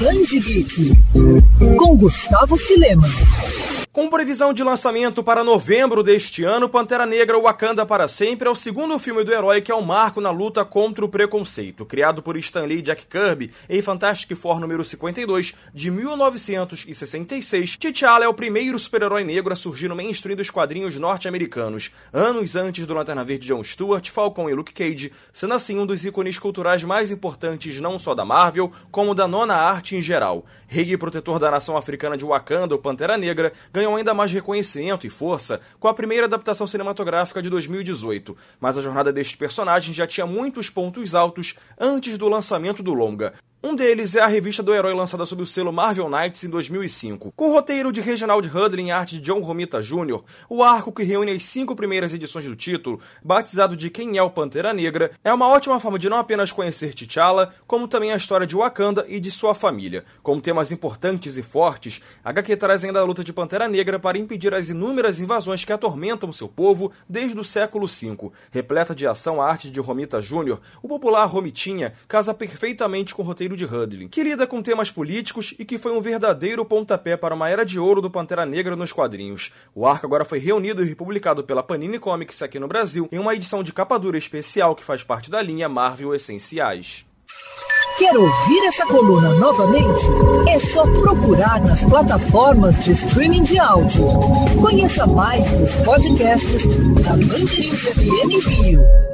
Danji Geek, com Gustavo Filema. Com previsão de lançamento para novembro deste ano, Pantera Negra Wakanda para Sempre é o segundo filme do herói que é um marco na luta contra o preconceito. Criado por Stan Lee e Jack Kirby em Fantastic Four número 52 de 1966, T'Challa é o primeiro super-herói negro a surgir no mainstream dos quadrinhos norte-americanos, anos antes do Lanterna Verde John Stewart, Falcon e Luke Cage, sendo assim um dos ícones culturais mais importantes não só da Marvel, como da nona arte em geral. Rei e protetor da nação africana de Wakanda, o Pantera Negra, ganhou ainda mais reconhecimento e força com a primeira adaptação cinematográfica de 2018, mas a jornada deste personagem já tinha muitos pontos altos antes do lançamento do longa. Um deles é a revista do herói lançada sob o selo Marvel Knights em 2005. Com o roteiro de Reginald Hudlin e arte de John Romita Jr., o arco que reúne as cinco primeiras edições do título, batizado de Quem é o Pantera Negra, é uma ótima forma de não apenas conhecer T'Challa, como também a história de Wakanda e de sua família. Com temas importantes e fortes, a HQ traz ainda a luta de Pantera Negra para impedir as inúmeras invasões que atormentam seu povo desde o século V. Repleta de ação a arte de Romita Jr., o popular Romitinha casa perfeitamente com o roteiro de Hudlin, que lida com temas políticos e que foi um verdadeiro pontapé para uma era de ouro do Pantera Negra nos quadrinhos. O arco agora foi reunido e republicado pela Panini Comics aqui no Brasil em uma edição de capa dura especial que faz parte da linha Marvel Essenciais. Quer ouvir essa coluna novamente? É só procurar nas plataformas de streaming de áudio. Conheça mais dos podcasts da Mandirinhos FM Rio.